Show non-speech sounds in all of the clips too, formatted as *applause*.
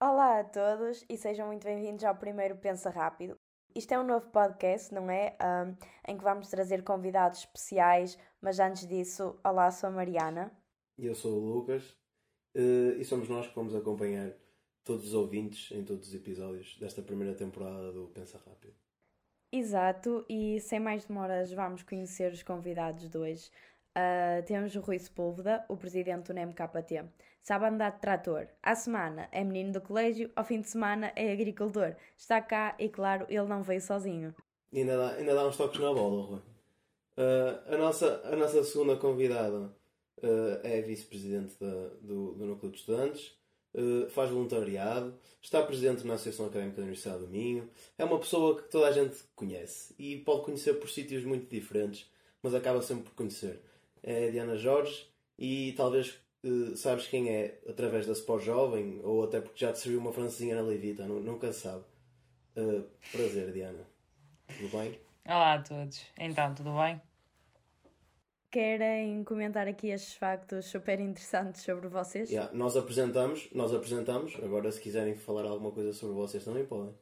Olá a todos e sejam muito bem-vindos ao primeiro Pensa Rápido. Isto é um novo podcast, não é? Um, em que vamos trazer convidados especiais, mas antes disso, olá, sou a Mariana. E eu sou o Lucas uh, e somos nós que vamos acompanhar todos os ouvintes em todos os episódios desta primeira temporada do Pensa Rápido. Exato, e sem mais demoras vamos conhecer os convidados de hoje. Uh, temos o Rui Sepúlveda, o presidente do NEMKT. Sabe andar de trator. À semana é menino do colégio, ao fim de semana é agricultor. Está cá e, claro, ele não veio sozinho. E ainda dá, ainda dá uns toques na bola, Rui. Uh, a, nossa, a nossa segunda convidada uh, é vice-presidente do, do Núcleo de Estudantes. Uh, faz voluntariado, está presente na Associação Académica da Universidade do Minho, é uma pessoa que toda a gente conhece e pode conhecer por sítios muito diferentes, mas acaba sempre por conhecer é a Diana Jorge e talvez uh, sabes quem é através da Sport Jovem ou até porque já te serviu uma francesinha na Levita, nunca se sabe. Uh, prazer, Diana. Tudo bem? Olá a todos. Então, tudo bem? Querem comentar aqui estes factos super interessantes sobre vocês? Yeah, nós apresentamos, nós apresentamos, agora se quiserem falar alguma coisa sobre vocês também podem.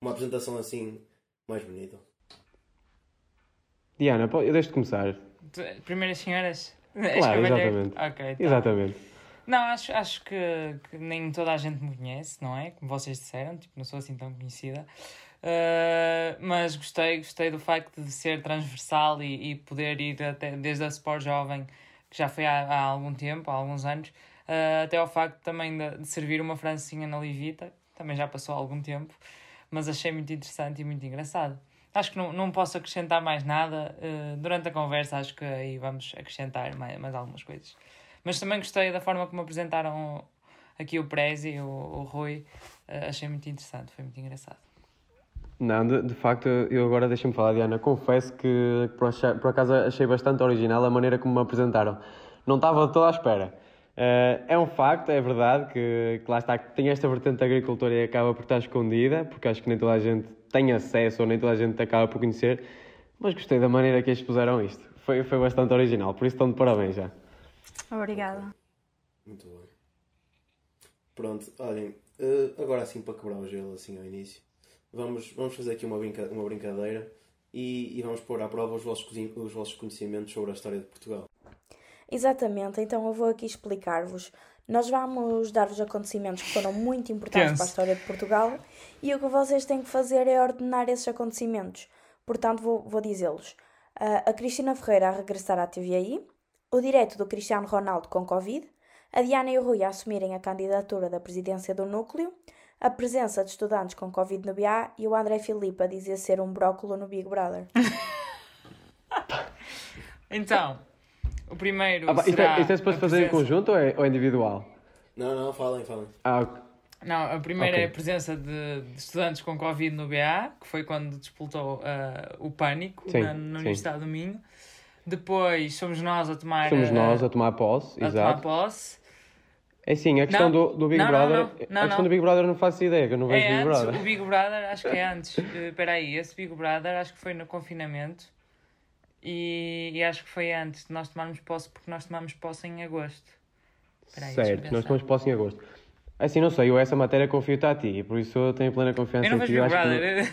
Uma apresentação assim mais bonita. Diana, eu deixo de começar. Primeiras senhoras? Claro, exatamente. Ok, tá. Exatamente. Não, acho, acho que, que, nem toda a gente me conhece, não é? Como vocês disseram, tipo, não sou assim tão conhecida. Uh, mas gostei, gostei do facto de ser transversal e, e poder ir até, desde a Sport Jovem, que já foi há, há algum tempo, há alguns anos, uh, até ao facto também de, de, servir uma francinha na Livita, também já passou há algum tempo, mas achei muito interessante e muito engraçado. Acho que não, não posso acrescentar mais nada. Uh, durante a conversa, acho que aí vamos acrescentar mais, mais algumas coisas. Mas também gostei da forma como apresentaram aqui o Prezi, o, o Rui. Uh, achei muito interessante, foi muito engraçado. Não, de, de facto, eu agora deixa-me falar, Diana. Confesso que por, achar, por acaso achei bastante original a maneira como me apresentaram. Não estava toda à espera. Uh, é um facto, é verdade que, que lá está, que tem esta vertente agricultora e acaba por estar escondida, porque acho que nem toda a gente tem acesso ou nem toda a gente acaba por conhecer, mas gostei da maneira que eles puseram isto. Foi, foi bastante original, por isso estão de parabéns já. Obrigada. Muito bem. Pronto, olhem, uh, agora assim para quebrar o gelo assim ao início, vamos, vamos fazer aqui uma, brinca, uma brincadeira e, e vamos pôr à prova os vossos, os vossos conhecimentos sobre a história de Portugal. Exatamente, então eu vou aqui explicar-vos. Nós vamos dar os acontecimentos que foram muito importantes para a história de Portugal e o que vocês têm que fazer é ordenar esses acontecimentos. Portanto, vou, vou dizê-los. Uh, a Cristina Ferreira a regressar à TVI, o direto do Cristiano Ronaldo com Covid, a Diana e o Rui a assumirem a candidatura da presidência do núcleo, a presença de estudantes com Covid no BA e o André Filipe a dizer ser um brócolo no Big Brother. *laughs* então, o primeiro. Ah, isto, é, isto é suposto fazer em conjunto ou é, ou é individual? Não, não, falem, falem. Ah, Não, a primeira okay. é a presença de, de, estudantes com Covid no BA, que foi quando disputou uh, o pânico sim, na, na Universidade do Minho. Depois somos nós a tomar. Somos uh, nós a tomar posse, a exato. tomar posse. É sim, a questão do, do Big não, Brother. Não, não, a questão do Big Brother não faço ideia, que eu não vejo é Big antes, Brother. O Big Brother acho que é antes. Espera uh, aí, esse Big Brother acho que foi no confinamento. E, e, acho que foi antes de nós tomarmos posse, porque nós tomamos posse em agosto. Aí, certo, nós tomamos posse em agosto. Assim, não sei, eu essa matéria confio-te a ti e por isso eu tenho plena confiança eu não em ti. Vejo Brother.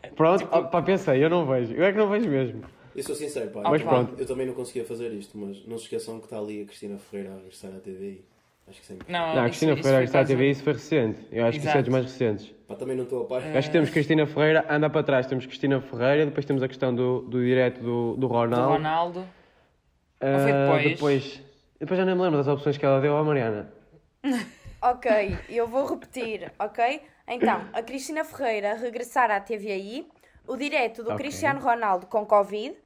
Que... Pronto, *laughs* tipo... pá, pensei, eu não vejo. Eu é que não vejo mesmo. Eu sou sincero, pá. Mas pronto. Eu também não conseguia fazer isto, mas não se esqueçam que está ali a Cristina Ferreira a regressar à TVI. Acho que sempre. Não, não a Cristina isso, Ferreira a regressar à TVI, isso foi recente. Eu acho Exato. que isso é dos mais recentes. Pá, também não estou a par. Acho que temos Cristina Ferreira, anda para trás, temos Cristina Ferreira, depois temos a questão do, do direto do, do Ronaldo. Do Ronaldo. Uh, Ou foi depois? depois? Depois já nem me lembro das opções que ela deu à Mariana. *laughs* ok, eu vou repetir, ok? Então, a Cristina Ferreira regressar à TVI, o direto do okay. Cristiano Ronaldo com Covid,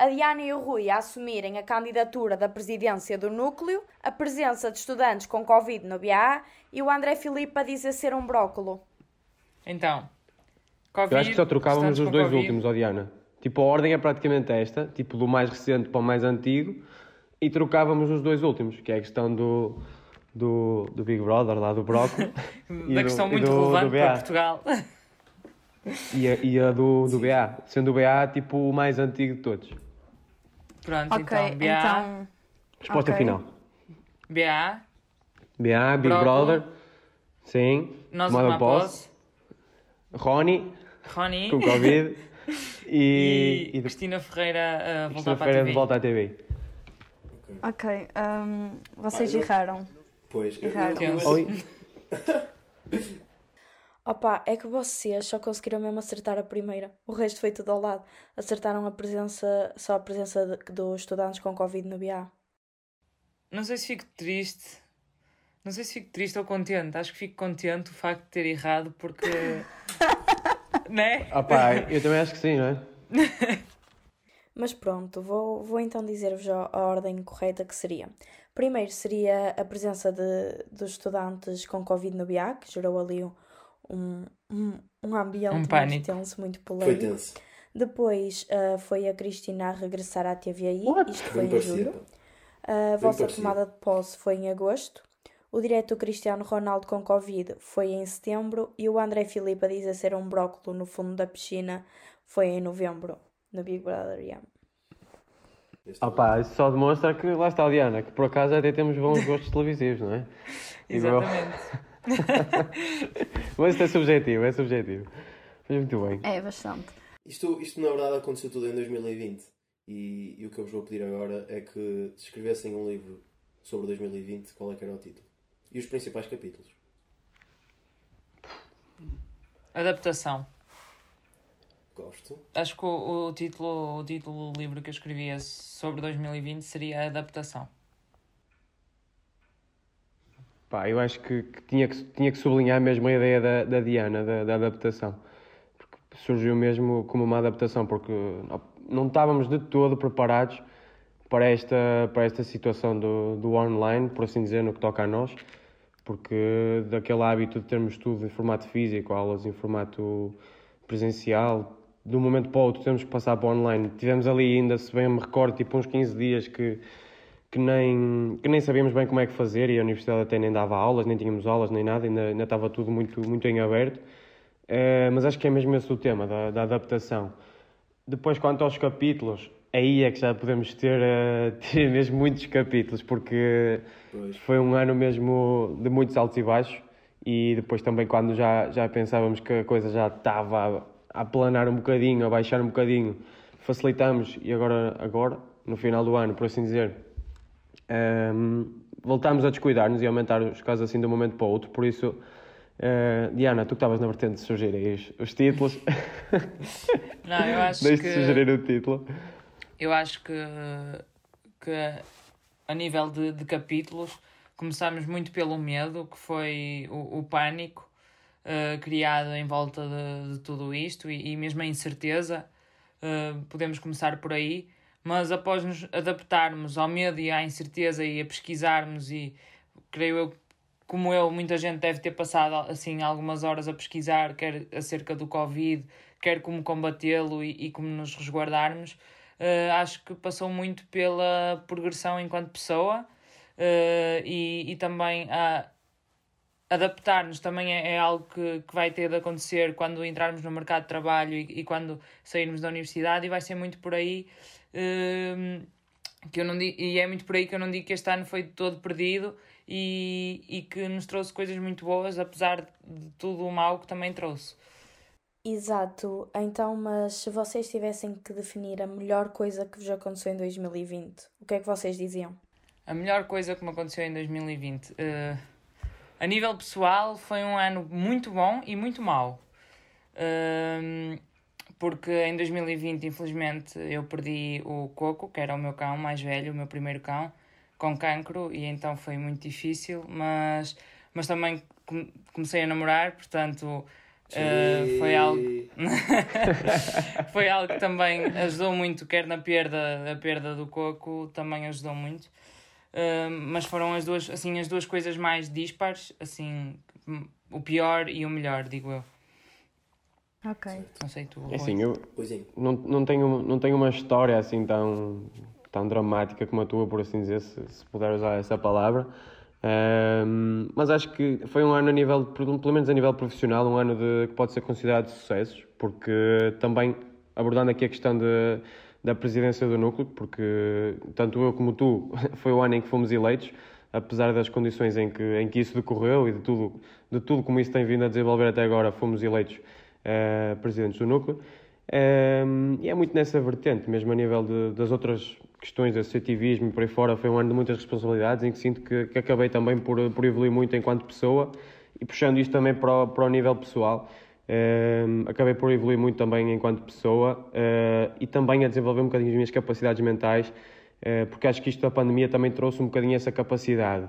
a Diana e o Rui a assumirem a candidatura da presidência do núcleo, a presença de estudantes com Covid no BA e o André Filipe a dizer ser um brócolo. Então, COVID, Eu acho que só trocávamos os dois COVID. últimos, ó Diana. Tipo, a ordem é praticamente esta, tipo, do mais recente para o mais antigo, e trocávamos os dois últimos, que é a questão do, do, do Big Brother, lá do brócolo. *laughs* da questão do, muito do, relevante do para Portugal. E a, e a do, do BA, sendo o BA tipo o mais antigo de todos. Pronto, okay, então, BA. Então... Resposta okay. final. BA. BA, Big Brother. Sim. Nós tomar posse. Rony. Rony. Com Covid. *laughs* e, e, e Cristina Ferreira uh, Cristina Ferreira de volta à TV. Ok. Um, vocês erraram. Pois, erraram. Oi. *laughs* Opa, é que vocês só conseguiram mesmo acertar a primeira. O resto foi tudo ao lado. Acertaram a presença, só a presença de, dos estudantes com Covid no BA. Não sei se fico triste. Não sei se fico triste ou contente. Acho que fico contente o facto de ter errado porque. *laughs* né? Opa, eu também acho que sim, não é? *laughs* Mas pronto, vou, vou então dizer-vos a, a ordem correta que seria. Primeiro seria a presença de, dos estudantes com Covid no BA, que gerou ali um, um, um ambiente um muito tenso, muito polémico. Foi tenso. Depois uh, foi a Cristina a regressar à TVI, What? isto foi Bem em julho. A vossa parecido. tomada de posse foi em agosto. O direto Cristiano Ronaldo com Covid foi em setembro e o André Filipe a dizer ser um brócolo no fundo da piscina foi em novembro, no Big Brother yeah. Opa, isso só demonstra que lá está a Diana, que por acaso até temos bons gostos televisivos, não é? *laughs* Exatamente. *laughs* Mas isto é subjetivo, é subjetivo. Mas muito bem. É, bastante. Isto, isto na verdade aconteceu tudo em 2020 e, e o que eu vos vou pedir agora é que escrevessem um livro sobre 2020, qual é que era o título? E os principais capítulos? Adaptação. Gosto. Acho que o, o, título, o título do livro que eu escrevia sobre 2020 seria Adaptação. Pá, eu acho que, que, tinha, que tinha que sublinhar mesmo a ideia da, da Diana, da, da adaptação. Porque surgiu mesmo como uma adaptação, porque não estávamos de todo preparados para esta, para esta situação do, do online, por assim dizer, no que toca a nós, porque daquele hábito de termos tudo em formato físico, aulas em formato presencial, de um momento para o outro temos que passar para online. Tivemos ali ainda, se bem me recordo, tipo uns 15 dias que que nem, que nem sabíamos bem como é que fazer e a universidade até nem dava aulas, nem tínhamos aulas, nem nada, ainda, ainda estava tudo muito, muito em aberto. Uh, mas acho que é mesmo esse o tema, da, da adaptação. Depois, quanto aos capítulos, aí é que já podemos ter, uh, *laughs* ter mesmo muitos capítulos, porque pois. foi um ano mesmo de muitos altos e baixos. E depois também, quando já, já pensávamos que a coisa já estava a planar um bocadinho, a baixar um bocadinho, facilitamos e agora, agora, no final do ano, por assim dizer, um, voltámos a descuidar-nos e aumentar os casos assim de um momento para o outro, por isso, uh, Diana, tu que estavas na vertente de sugerir os, os títulos. *laughs* Não, eu acho Deixe que... sugerir o título. Eu acho que, que a nível de, de capítulos, começámos muito pelo medo, que foi o, o pânico uh, criado em volta de, de tudo isto e, e, mesmo a incerteza. Uh, podemos começar por aí mas após nos adaptarmos ao medo e à incerteza e a pesquisarmos e creio eu como eu, muita gente deve ter passado assim algumas horas a pesquisar, quer acerca do Covid, quer como combatê-lo e, e, como nos resguardarmos, uh, acho que passou muito pela progressão enquanto pessoa uh, e, e também a adaptar-nos também é, é, algo que, que vai ter de acontecer quando entrarmos no mercado de trabalho e, e quando sairmos da universidade e vai ser muito por aí que eu não digo, e é muito por aí que eu não digo que este ano foi todo perdido e, e que nos trouxe coisas muito boas, apesar de tudo o mal que também trouxe. Exato, então, mas se vocês tivessem que definir a melhor coisa que vos aconteceu em 2020, o que é que vocês diziam? A melhor coisa que me aconteceu em 2020. Uh, eh, a nível pessoal, foi um ano muito bom e muito mau. Uh, porque em 2020, infelizmente, eu perdi o Coco, que era o meu cão mais velho, o meu primeiro cão, com cancro, e então foi muito difícil, mas, mas também comecei a namorar, portanto. Uh, foi algo *laughs* foi algo que também ajudou muito quer na perda a perda do coco também ajudou muito uh, mas foram as duas assim as duas coisas mais dispares assim o pior e o melhor digo eu Ok. Não sei tu. É assim, eu não, não, tenho, não tenho uma história assim tão, tão dramática como a tua, por assim dizer, se, se puder usar essa palavra. Um, mas acho que foi um ano a nível, pelo menos a nível profissional, um ano de, que pode ser considerado de sucessos, porque também abordando aqui a questão de, da presidência do núcleo, porque tanto eu como tu *laughs* foi o ano em que fomos eleitos, apesar das condições em que, em que isso decorreu e de tudo, de tudo como isso tem vindo a desenvolver até agora, fomos eleitos uh, do núcleo. Um, e é muito nessa vertente, mesmo a nível de, das outras questões de associativismo e por aí fora, foi um ano de muitas responsabilidades em que sinto que, que acabei também por, por evoluir muito enquanto pessoa e puxando isto também para o, para o nível pessoal. Um, acabei por evoluir muito também enquanto pessoa uh, e também a desenvolver um bocadinho as minhas capacidades mentais, uh, porque acho que isto da pandemia também trouxe um bocadinho essa capacidade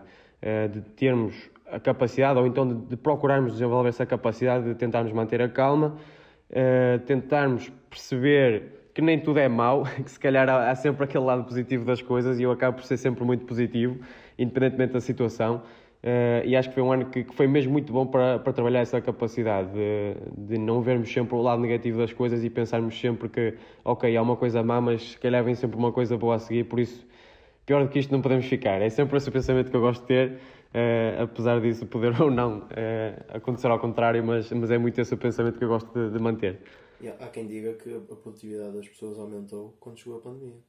de termos a capacidade, ou então de, procurarmos desenvolver essa capacidade de tentarmos manter a calma uh, tentarmos perceber que nem tudo é mau, *laughs* que se calhar há, sempre aquele lado positivo das coisas e eu acabo por ser sempre muito positivo, independentemente da situação. Uh, e acho que foi um ano que, que, foi mesmo muito bom para, para trabalhar essa capacidade de, de não vermos sempre o lado negativo das coisas e pensarmos sempre que, ok, há uma coisa má, mas se calhar vem sempre uma coisa boa a seguir, por isso, pior do que isto não podemos ficar. É sempre esse pensamento que eu gosto de ter Uh, apesar disso poder *laughs* ou não uh, acontecer ao contrário, mas, mas é muito esse o pensamento que eu gosto de, de manter. Yeah, há quem diga que a produtividade das pessoas aumentou quando chegou a pandemia,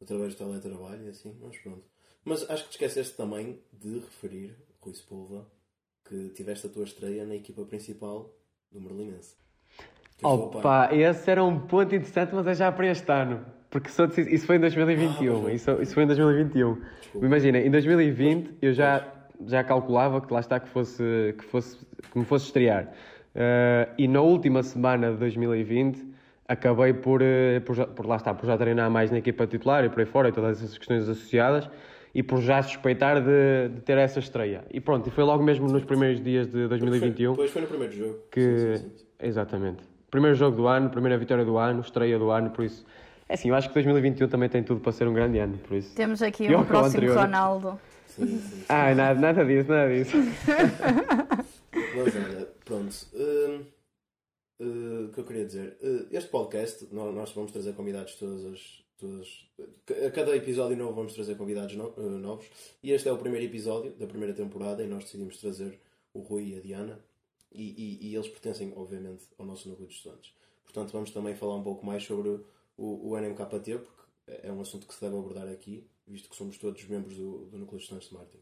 através do teletrabalho e assim, mas pronto. Mas acho que te esqueceste também de referir, Rui Sepulva, que tiveste a tua estreia na equipa principal do Merlinense. Opa, esse era um ponto interessante, mas é já para este ano. Porque só isso foi em 2021. Ah, isso, isso foi em 2021. Desculpa. Imagina, em 2020 eu já, já calculava que lá está que fosse que fosse que me fosse estrear. Uh, e na última semana de 2020 acabei por, uh, por, por, lá está, por já treinar mais na equipa titular e por aí fora e todas essas questões associadas e por já suspeitar de, de ter essa estreia. E pronto, e foi logo mesmo nos primeiros dias de 2021. Depois foi no primeiro jogo. Que, sim, sim, sim. Exatamente. Primeiro jogo do ano, primeira vitória do ano, estreia do ano, por isso é assim, eu acho que 2021 também tem tudo para ser um grande ano, por isso. Temos aqui um próximo Ronaldo. Sim, sim, sim. Ah, nada, nada disso, nada disso. *laughs* Mas olha, pronto. Uh, uh, o que eu queria dizer? Uh, este podcast, nós, nós, vamos trazer convidados todas as. Todas, a cada episódio novo vamos trazer convidados no, uh, novos. E este é o primeiro episódio da primeira temporada e nós decidimos trazer o Rui e a Diana. E, e, e eles pertencem, obviamente, ao nosso núcleo de estudantes. Portanto, vamos também falar um pouco mais sobre o, o NMKT, porque é um assunto que se deve abordar aqui, visto que somos todos membros do, do Núcleo de Estudantes de Martin.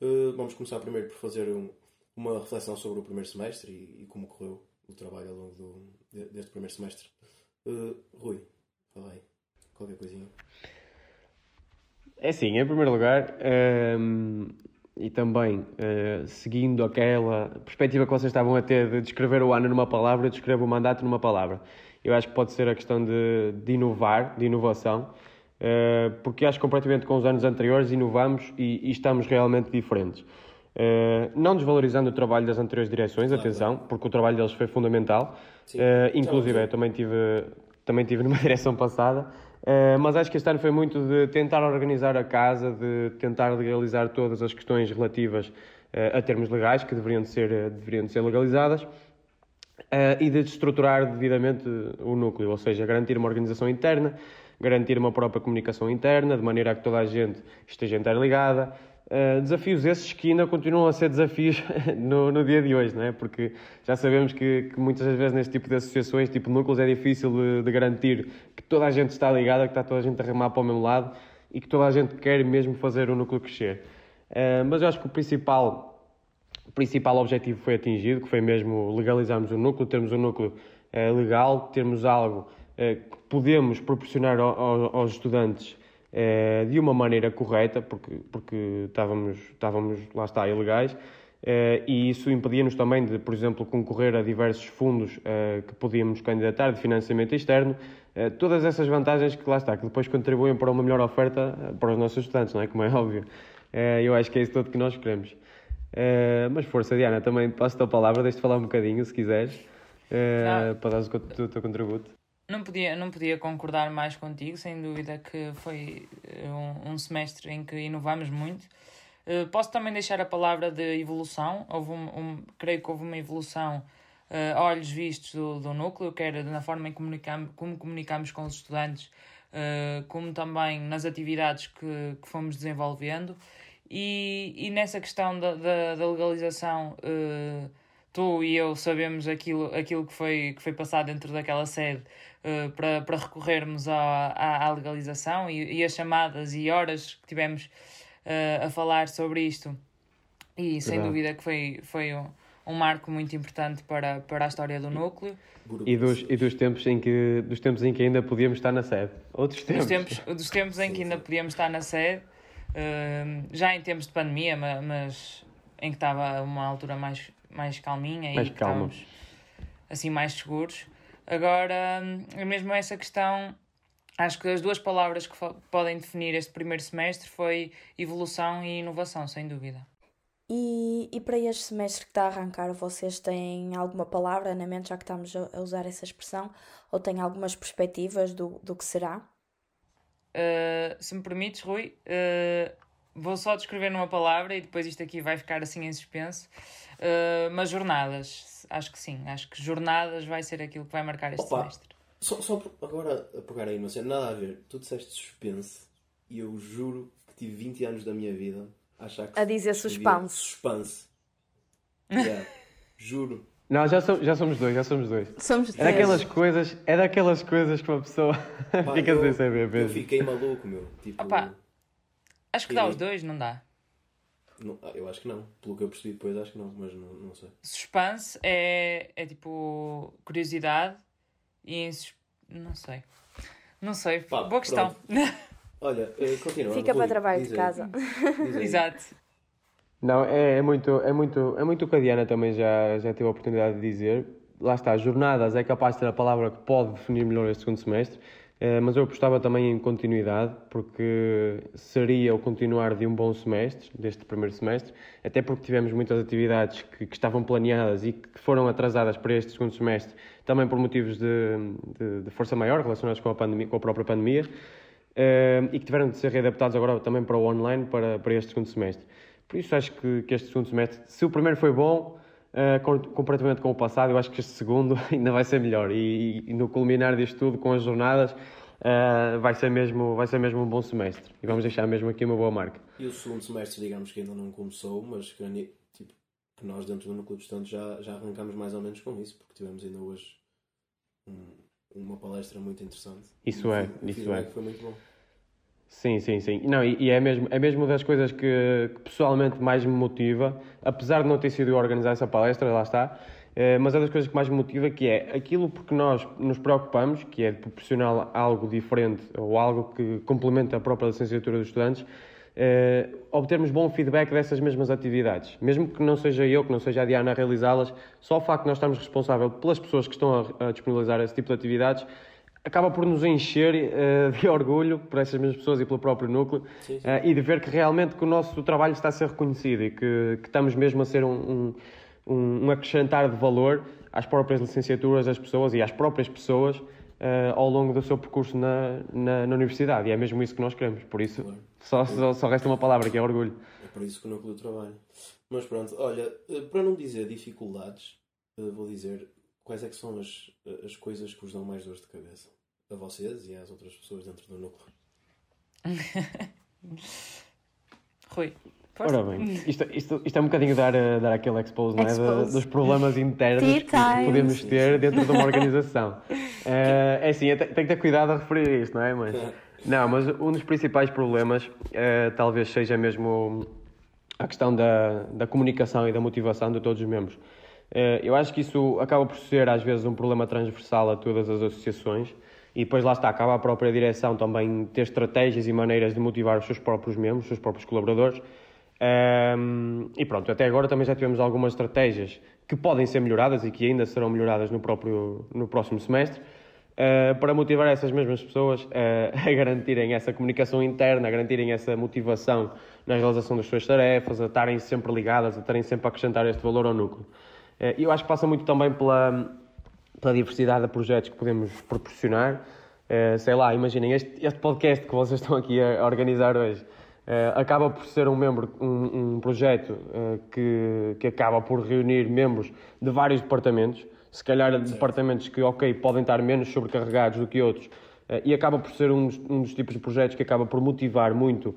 Uh, vamos começar primeiro por fazer um, uma reflexão sobre o primeiro semestre e, e, como correu o trabalho ao longo do, de, deste primeiro semestre. Uh, Rui, fala aí, qualquer coisinha. É assim, em primeiro lugar, um, ehm, e também uh, seguindo aquela perspectiva que vocês estavam a ter de descrever o ano numa palavra, descrevo o mandato numa palavra eu acho que pode ser a questão de, de inovar, de inovação, uh, porque acho que comparativamente com os anos anteriores inovamos e, e estamos realmente diferentes. Uh, não desvalorizando o trabalho das anteriores direções, claro, atenção, claro. porque o trabalho deles foi fundamental. Sim, uh, inclusive, eu também tive, também tive numa *laughs* direção passada. Uh, mas acho que este ano foi muito de tentar organizar a casa, de tentar legalizar todas as questões relativas a termos legais que deveriam de ser, deveriam de ser legalizadas uh, e de estruturar devidamente o núcleo, ou seja, garantir uma organização interna, garantir uma própria comunicação interna, de maneira a que toda a gente esteja interligada. Uh, desafios esses que ainda continuam a ser desafios *laughs* no, no dia de hoje, não é? porque já sabemos que, que, muitas vezes neste tipo de associações, tipo núcleos, é difícil de, de, garantir que toda a gente está ligada, que está toda a gente a remar para o mesmo lado e que toda a gente quer mesmo fazer o núcleo crescer. Uh, mas eu acho que o principal o principal objetivo foi atingido, que foi mesmo legalizarmos o núcleo, termos um núcleo eh, legal, termos algo eh, que podemos proporcionar ao, ao, aos estudantes eh, de uma maneira correta, porque, porque estávamos, estávamos, lá está, ilegais, e isso impedia-nos também de, por exemplo, concorrer a diversos fundos que podíamos candidatar de financiamento externo, todas essas vantagens que lá está, que depois contribuem para uma melhor oferta para os nossos estudantes, não é? Como é óbvio. eu acho que é isso todo que nós queremos. Uh, mas força, Diana, também passo-te a palavra, deixo-te falar um bocadinho, se quiseres, uh, para dar o teu, teu contributo. Não podia, não podia concordar mais contigo, sem dúvida que foi eh, um, um semestre em que inovamos muito. Uh, posso também deixar a palavra de evolução. Houve um, um creio que houve uma evolução uh, olhos vistos do, do núcleo, quer na forma em comunicamos, como comunicamos com os estudantes, como também nas atividades que, que fomos desenvolvendo. E, e nessa questão da, da, da legalização, uh, tu e eu sabemos aquilo, aquilo que, foi, que foi passado dentro daquela sede uh, para, para recorrermos à, à, à legalização e, e as chamadas e horas que tivemos uh, a falar sobre isto. E sem dúvida que foi, foi um, um marco muito importante para, para a história do núcleo. E dos, e dos tempos em que dos tempos em que ainda podíamos estar na sede. Outros tempos. Dos tempos, dos tempos em que ainda podíamos estar na sede, uh, já em tempos de pandemia, mas, em que estava uma altura mais, mais calminha mais e calma. assim mais seguros. Agora, hum, mesmo essa questão, acho que as duas palavras que podem definir este primeiro semestre foi evolução e inovação, sem dúvida. E, e para este semestre que está a arrancar, vocês têm alguma palavra na mente, já que estamos a usar essa expressão, ou têm algumas perspectivas do, do que será? Uh, se me permites, Rui, uh, vou só descrever numa palavra e depois isto aqui vai ficar assim em suspenso. Uh, mas jornadas, acho que sim, acho que jornadas vai ser aquilo que vai marcar este Opa, semestre. Só, só agora a pegar aí, não sei, nada a ver, tu disseste suspense e eu juro que tive 20 anos da minha vida achar que a dizer suspense. Suspense. *laughs* Yeah. Juro. Não, já, so, já somos dois, já somos dois. Somos é daquelas coisas, é daquelas coisas que uma pessoa Pá, *laughs* fica eu, sem saber mesmo. Eu fiquei maluco, meu. Tipo, Opa, acho que dá os dois, não dá? Não, ah, eu acho que não. Pelo que eu percebi depois, acho que não, mas não, não sei. Suspense é, é tipo curiosidade e não sei. Não sei. Pá, Boa questão. *laughs* Olha, eh, continua. Fica Rui, para trabalho de casa. Exato. Não, é, é, muito, é muito, é muito o que a Diana também já, já teve a oportunidade de dizer. Lá está, jornadas é capaz de ser a palavra que pode definir melhor este segundo semestre, eh, mas eu apostava também em continuidade, porque seria o continuar de um bom semestre, deste primeiro semestre, até porque tivemos muitas atividades que, que estavam planeadas e que foram atrasadas para este segundo semestre, também por motivos de, de, de força maior relacionados com a, pandemia, com a própria pandemia. Uh, e que tiveram de ser readaptados agora também para o online para, para este segundo semestre. Por isso acho que, que este segundo semestre, se o primeiro foi bom, uh, comparativamente com o passado, eu acho que este segundo *laughs* ainda vai ser melhor. E, e, no culminar disto tudo, com as jornadas, uh, vai, ser mesmo, vai ser mesmo um bom semestre. E vamos deixar mesmo aqui uma boa marca. E o segundo semestre, digamos que ainda não começou, mas que, tipo, que nós dentro do Núcleo Distante já, já arrancamos mais ou menos com isso, porque tivemos ainda hoje um uma palestra muito interessante. Isso é, isso é. Foi muito bom. Sim, sim, sim. Não, e, e, é, mesmo, é mesmo das coisas que, que, pessoalmente mais me motiva, apesar de não ter sido eu organizar essa palestra, lá está, eh, mas é das coisas que mais me motiva que é aquilo porque nós nos preocupamos, que é de proporcionar algo diferente ou algo que complementa a própria licenciatura dos estudantes, eh, obtermos bom feedback dessas mesmas atividades. Mesmo que não seja eu, que não seja a Diana a realizá-las, só o facto de nós estarmos responsáveis pelas pessoas que estão a, a disponibilizar esse tipo de atividades acaba por nos encher uh, de *laughs* orgulho por essas mesmas pessoas e pelo próprio núcleo sim, sim. Uh, e de ver que realmente que o nosso trabalho está a ser reconhecido e que, que estamos mesmo a ser um, um, um acrescentar de valor às próprias licenciaturas das pessoas e às próprias pessoas uh, ao longo do seu percurso na, na, na, universidade. E é mesmo isso que nós queremos. Por isso, claro. só, só, só, resta uma palavra, que é orgulho. É por isso que o núcleo trabalha. Mas pronto, olha, para não dizer dificuldades, vou dizer quais é que são as, as coisas que vos dão mais dores de cabeça. A vocês e às outras pessoas dentro do núcleo. *laughs* Rui. Ora bem, isto, isto, isto é um bocadinho dar, dar aquele expose, não é? De, dos problemas internos que, podemos ter dentro de uma *laughs* organização. Uh, é assim, tem que ter cuidado a referir isto, não é? Mas, *laughs* não, mas um dos principais problemas uh, talvez seja mesmo a questão da, da comunicação e da motivação de todos os membros. Uh, eu acho que isso acaba por ser, às vezes, um problema transversal a todas as associações. E depois lá está, acaba a própria direção também ter estratégias e maneiras de motivar os seus próprios membros, os seus próprios colaboradores, um, e pronto, até agora também já tivemos algumas estratégias que podem ser melhoradas e que ainda serão melhoradas no, próprio, no próximo semestre, uh, para motivar essas mesmas pessoas uh, *laughs* a garantirem essa comunicação interna, a garantirem essa motivação na realização das suas tarefas, a estarem sempre ligadas, a estarem sempre a acrescentar este valor ao núcleo. Uh, eu acho que passa muito também pela, pela diversidade de projetos que podemos proporcionar. sei lá, imaginem, este, este podcast que vocês estão aqui a, a organizar hoje Uh, acaba por ser um membro, um, um projeto uh, que, que acaba por reunir membros de vários departamentos, se calhar certo. departamentos que, ok, podem estar menos sobrecarregados do que outros, uh, e acaba por ser um, um, dos tipos de projetos que acaba por motivar muito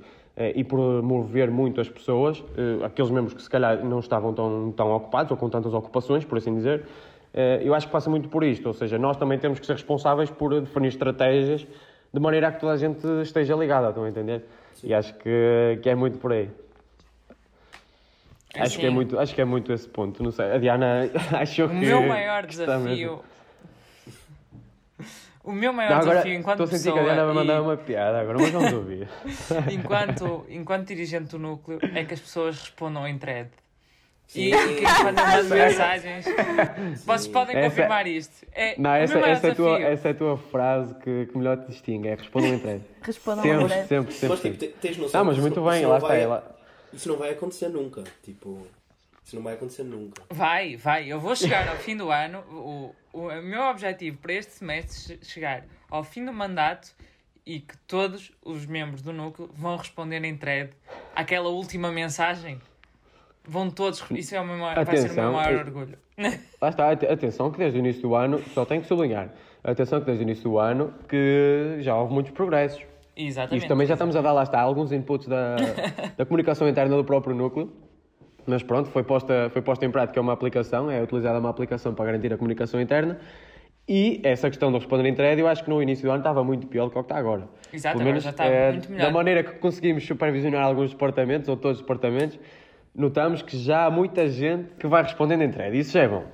e por mover muito as pessoas, aqueles membros que se calhar não estavam tão, tão ocupados ou com tantas ocupações, por assim dizer. Eu acho que passa muito por isto, ou seja, nós também temos que ser responsáveis por definir estratégias de maneira a que toda a gente esteja ligada, estão a entender? E acho que, que é muito por aí. Acho, que é Assim, muito, acho que é muito esse ponto. Não sei. A Diana *laughs* achou O que. meu maior desafio. O meu maior Não, agora desafio enquanto estou a sentir pessoa que a Diana vai mandar e uma piada agora, mas vamos ouvir. *laughs* enquanto, enquanto dirigente do núcleo é que as pessoas respondam em thread. E, Sim. e que quando eu mando mensagens, vocês podem Essa- confirmar isto. É, Não, essa, essa, é a tua, essa é a tua frase que, que melhor te distingue. É respondam em três. *laughs* Respondam Sempre, agora. sempre, sempre. Mas tipo, tens noção Ah, mas que muito isso- bem, isso lá não está vai- ela. Isso não vai acontecer nunca. Tipo, isso não vai acontecer nunca. Vai, vai. Eu vou chegar ao fim do ano. O, o, o meu objetivo para este semestre é chegar ao fim do mandato e que todos os membros do núcleo vão responder em thread àquela última mensagem. Vão todos. Isso é o meu, maior- vai ser o meu Atenção, maior orgulho. *laughs* Lá está, ate- atenção que desde o início do ano, só tenho que sublinhar, atenção que desde o início do ano que já houve muitos progressos. Exatamente. Isto também já estamos a dar, lá está, alguns inputs da, *laughs* da comunicação interna do próprio núcleo. Mas pronto, foi posta, foi posta em prática uma aplicação, é utilizada uma aplicação para garantir a comunicação interna. E essa questão de responder em thread, eu acho que no início do ano estava muito pior do que o que está agora. Exato, Pelo agora menos já está eh, muito melhor. da maneira que conseguimos supervisionar alguns departamentos, ou todos os departamentos, notamos que já há muita gente que vai respondendo em thread. Isso já é bom.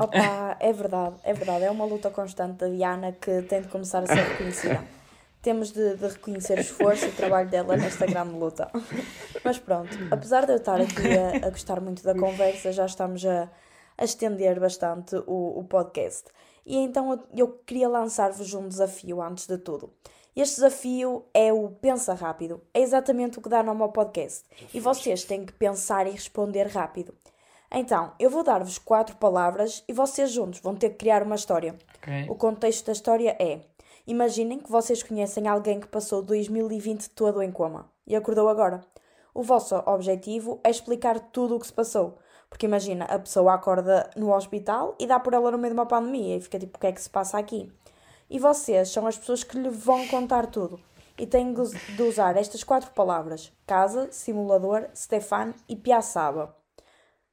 Opa, é verdade, é verdade. É uma luta constante da Diana que tem de começar a ser reconhecida. *laughs* Temos de, de reconhecer o esforço e o trabalho dela nesta grande luta. Mas pronto, apesar de eu estar aqui a, a gostar muito da conversa, já estamos a, a estender bastante o, o podcast. E então eu, eu queria lançar-vos um desafio antes de tudo. Este desafio é o Pensa Rápido. É exatamente o que dá nome ao podcast. E vocês têm que pensar e responder rápido. Então, eu vou dar-vos quatro palavras e vocês juntos vão ter que criar uma história. Ok. O contexto da história é: imaginem que vocês conhecem alguém que passou 2020 todo em coma e acordou agora. O vosso objetivo é explicar tudo o que se passou. Porque imagina, a pessoa acorda no hospital e dá por ela no meio de uma pandemia e fica tipo: o que é que se passa aqui? E vocês são as pessoas que lhe vão contar tudo. E têm de us- de usar estas quatro palavras: casa, simulador, Stefan e Piaçaba.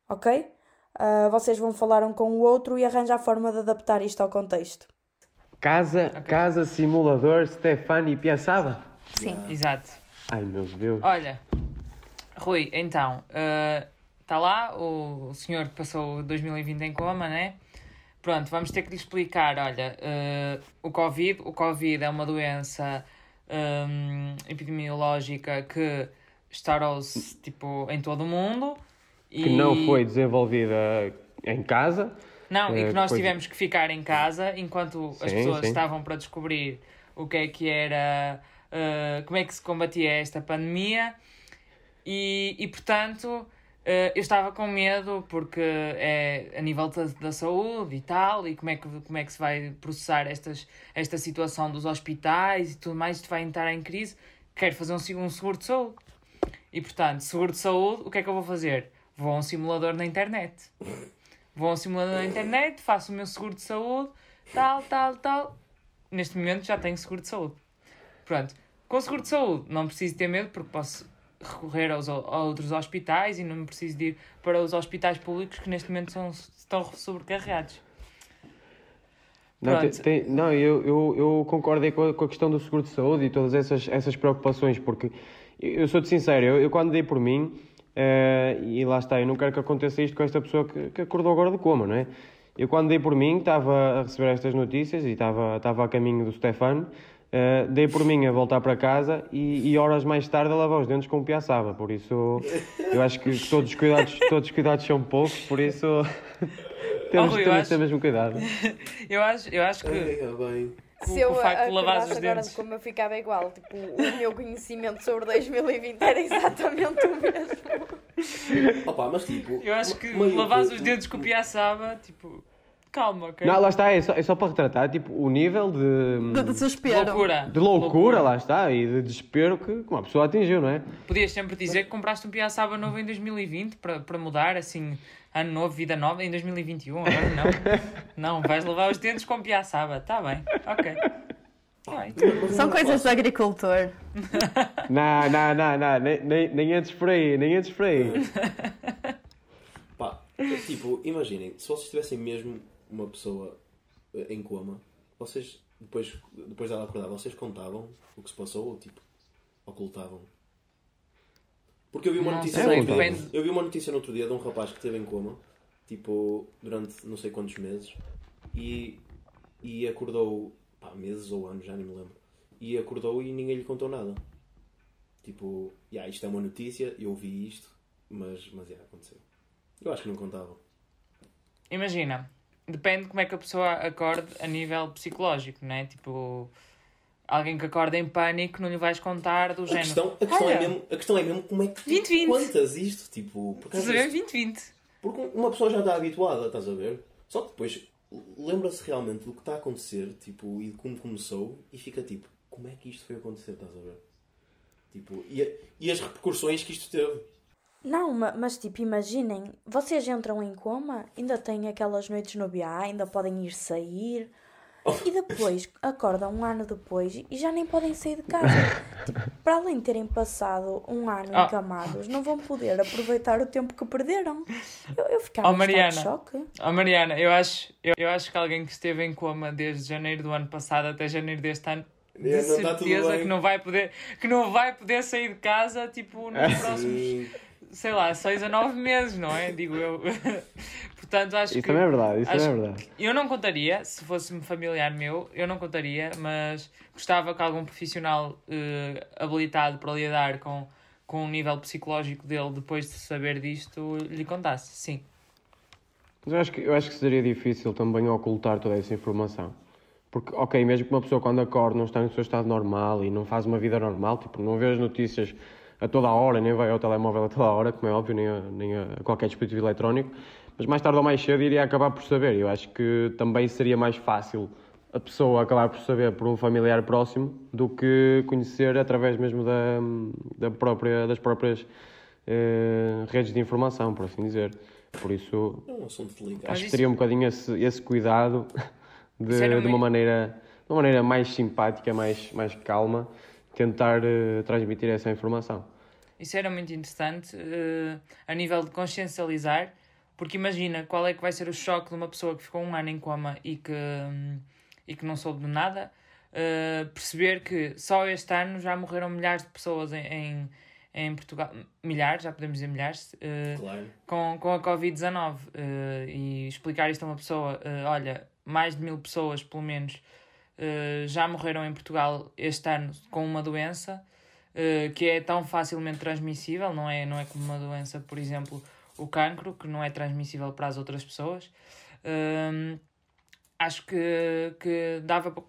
Ok? Ah, vocês vão falar um com o outro e arranjar a forma de adaptar isto ao contexto. Casa, casa simulador Stefani Piaçaba. Sim. Exato. Ai meu Deus. Olha, Rui, então, está lá o, o senhor que passou 2020 em coma, né? Pronto, vamos ter que lhe explicar, olha, eh, o Covid, o Covid é uma doença hum, epidemiológica que estourou-se, tipo, em todo o mundo. Que não foi desenvolvida em casa. Não, e Eh, que nós depois- tivemos que ficar em casa enquanto as Sim, pessoas sim. estavam para descobrir o que é que era, eh, como é que se combatia esta pandemia. E, e portanto, eu estava com medo porque é a nível da, da saúde e tal, e como é, que, como é que se vai processar estas, esta situação dos hospitais e tudo mais, isto vai entrar em crise. Quero fazer um, um seguro de saúde. E portanto, seguro de saúde, o que é que eu vou fazer? Vou a um simulador na internet. Vou a um simulador na internet, faço o meu seguro de saúde, tal, tal, tal. Neste momento já tenho seguro de saúde. Pronto. Com seguro de saúde, não preciso ter medo porque posso recorrer aos, a outros hospitais e não preciso de ir para os hospitais públicos que neste momento são, estão sobrecarregados. Não, Pronto. te- tem- não eu, eu, eu concordo aí com a, com a questão do seguro de saúde e todas essas, essas preocupações, porque eu, sou-te sincero, eu, eu quando dei por mim, eh, e lá está, eu não quero que aconteça isto com esta pessoa que, que acordou agora do coma, não é? Eu quando dei por mim, estava a receber estas notícias e estava, estava a caminho do Stefano, eh, dei por mim a voltar para casa e, e horas mais tarde a lavar os dentes com piaçaba, por isso eu acho que, todos, os cuidados, todos os cuidados são poucos, por isso *laughs* temos, Rui, eu temos acho- de ter mesmo cuidado. *laughs* Eu acho, eu acho que Se eu com o facto de lavar os agora dentes. de como eu ficava igual, tipo, o meu conhecimento sobre 2020 era exatamente o mesmo. Opa, mas tipo. Eu acho que lavares os dentes com piaçaba, tipo, calma, ok? Não, lá está, é só, é só para retratar tipo, o nível de, De desespero. Loucura. de loucura, lá está, e de desespero que uma pessoa atingiu, não é? Podias sempre dizer que compraste um piaçaba novo em 2020 para, para mudar, assim, ano novo, vida nova, em 2021. Agora não. *laughs* não, vais lavar os dentes com piaçaba. Tá bem, ok. Tá. São coisas de agricultor. Não, não, não, não, nem, nem, nem antes por aí, nem antes por aí. *laughs* Pá, tipo, imaginem, se vocês tivessem mesmo uma pessoa eh, em coma, vocês, depois, depois dela acordar, vocês contavam o que se passou ou tipo, ocultavam? Porque eu vi uma Não notícia sei, no outro dia. Eu vi uma notícia no outro dia de um rapaz que esteve em coma, tipo, durante não sei quantos meses, e, e acordou, pá, meses ou anos, já nem me lembro, e acordou e ninguém lhe contou nada. Tipo, yeah, isto é uma notícia, eu vi isto, mas, mas yeah, aconteceu. Eu acho que não contava. Imagina, depende de como é que a pessoa acorde a nível psicológico, não é? Tipo, alguém que acorda em pânico não lhe vais contar do A género. questão, a, questão é "Olha, mesmo, a questão é mesmo como é que tu 20-20. contas isto, tipo, porque, Estás a ver? vezes- 2020. porque uma pessoa já está habituada, estás a ver? Só que depois lembra-se realmente do que está a acontecer, tipo, e de como começou, e fica tipo, como é que isto foi acontecer, estás a ver? Tipo, e, a- e as repercussões que isto teve. Não, ma- mas tipo, imaginem, vocês entram em coma, ainda têm aquelas noites no BA, ainda podem ir sair, e depois acordam um ano depois e já nem podem sair de casa. Tipo, para além de terem passado um ano Ah. encamados, não vão poder aproveitar o tempo que perderam. Eu, eu ficava Oh, em estado de Mariana. choque. Oh, Mariana, eu acho, eu, eu acho que alguém que esteve em coma desde janeiro do ano passado até janeiro deste ano, de É, não tudo certeza bem. que não vai poder, que não vai poder sair de casa, tipo, nos próximos, Sim. Sei lá, seis a nove meses, não é? Digo eu. *laughs* Portanto, acho Isso que também é verdade, isso também é verdade. eu não contaria, se fosse um familiar meu, eu não contaria, mas gostava que algum profissional eh, habilitado para lidar com, com o nível psicológico dele depois de saber disto lhe contasse, sim. Mas eu acho, que, eu acho que seria difícil também ocultar toda essa informação. Porque, ok, mesmo que uma pessoa quando acorda não está no seu estado normal e não faz uma vida normal, tipo, não vê as notícias a toda a hora, nem vai ao telemóvel a toda a hora, como é óbvio, nem a, nem a qualquer dispositivo eletrónico, mas mais tarde ou mais cedo iria acabar por saber. Eu acho que também seria mais fácil a pessoa acabar por saber por um familiar próximo do que conhecer através mesmo da, da própria, das próprias eh, redes de informação, por assim dizer. Por isso, É um assunto delicado. acho que teria um bocadinho esse, esse cuidado de, de uma maneira de uma maneira mais simpática, mais, mais calma, tentar eh, transmitir essa informação. Isso era muito interessante eh, a nível de consciencializar, porque imagina qual é que vai ser o choque de uma pessoa que ficou um ano em coma e que, hum, e que não soube de nada, eh, perceber que só este ano já morreram milhares de pessoas em, em, em Portugal, milhares, já podemos dizer milhares, eh, Claro. com, com a Covid-19 eh, e explicar isto a uma pessoa, olha, mais de mil pessoas, pelo menos, eh, já morreram em Portugal este ano com uma doença eh, que é tão facilmente transmissível, não é, não é como uma doença, por exemplo, o cancro, que não é transmissível para as outras pessoas. Hum, acho que, que dava para,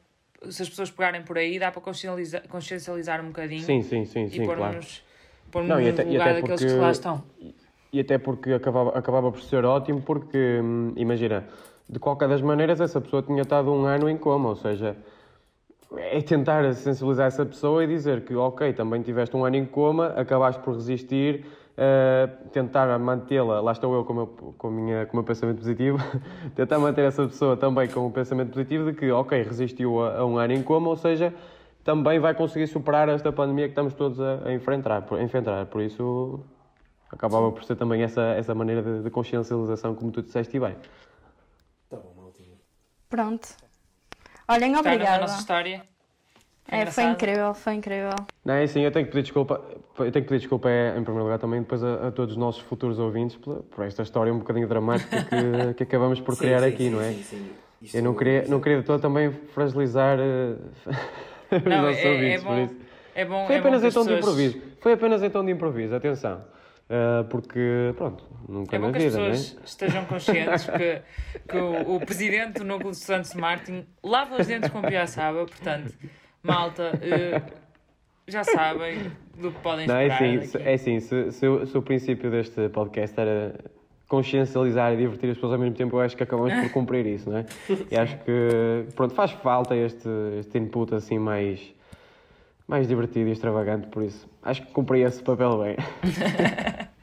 se as pessoas pegarem por aí, dá para consciencializar, consciencializar um bocadinho Sim, sim, sim, e sim, claro. pôr-nos e no até- e lugar daqueles porque- que lá estão. E até porque acabava, acabava por ser ótimo, porque, hum, imagina, de qualquer das maneiras, essa pessoa tinha estado um ano em coma, ou seja, é tentar sensibilizar essa pessoa e dizer que, ok, também tiveste um ano em coma, acabaste por resistir, eh, tentar mantê-la, lá estou eu com o meu, com, minha, com o meu pensamento positivo, *laughs* tentar manter essa pessoa também com o pensamento positivo de que, ok, resistiu a, a um ano em coma, ou seja, também vai conseguir superar esta pandemia que estamos todos a, a enfrentar, por, a enfrentar. Por isso, acabava por ser também essa, essa maneira de, de consciencialização, como tu disseste e bem. Bom. Pronto. Olhem, Está na obrigada. nossa história. Foi É, foi engraçado. incrível, foi incrível. Não, é assim, eu tenho que pedir desculpa, eu tenho que pedir desculpa é, em primeiro lugar também depois a, a todos os nossos futuros ouvintes por, por esta história um bocadinho dramática que, *laughs* que acabamos por Sim, criar sim, aqui, sim, não é? sim, sim. Isto- Eu não queria, não queria de todo também fragilizar eh, *laughs* os Não, nossos é, é ouvintes, por bom. isso. É bom, Foi é bom apenas que em as tom de pessoas- improviso. Foi apenas tom de improviso, atenção. Ah, porque, pronto, nunca É na bom que as vida, não é? pessoas estejam conscientes que, que o, o presidente do núcleo de Santos Martin lava os dentes com piaçaba, portanto, malta, eh, já sabem do que podem Não, é esperar. assim, daqui. se, é assim se, se, o, se o princípio deste podcast era consciencializar e divertir as pessoas ao mesmo tempo, eu acho que acabamos por cumprir isso, não é? E acho que, pronto, faz falta este, este input assim mais, mais divertido e extravagante, por isso acho que cumpri esse papel bem. *laughs*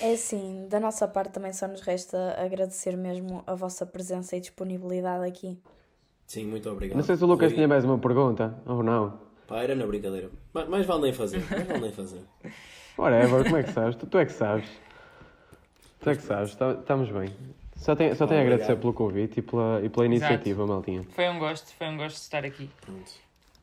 É assim, da nossa parte também só nos resta agradecer mesmo a vossa presença e disponibilidade aqui. Sim, muito obrigado. Não sei se o Lucas Foi- tinha mais uma pergunta, ou não. Pá, era na brincadeira. Mais, mais vale nem fazer. Mais vale nem fazer. *laughs* Whatever, como é que sabes? Tu, tu é que sabes. Tu é que sabes, tá- estamos bem. Só tenho, só tenho a agradecer pelo convite e pela, e pela Exato. iniciativa, Maltinha. Foi um gosto, foi um gosto de estar aqui. Pronto.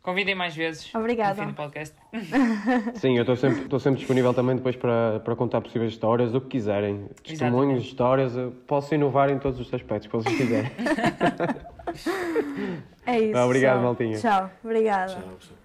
Convidem mais vezes. Obrigada. No fim do podcast. *laughs* Sim, eu estou sempre, sempre disponível também depois para, para contar possíveis histórias, o que quiserem. Testemunhos, histórias, posso inovar em todos os aspectos que vocês quiserem. é isso. Obrigado, tchau. Maltinha. Tchau, obrigada. Tchau, tchau.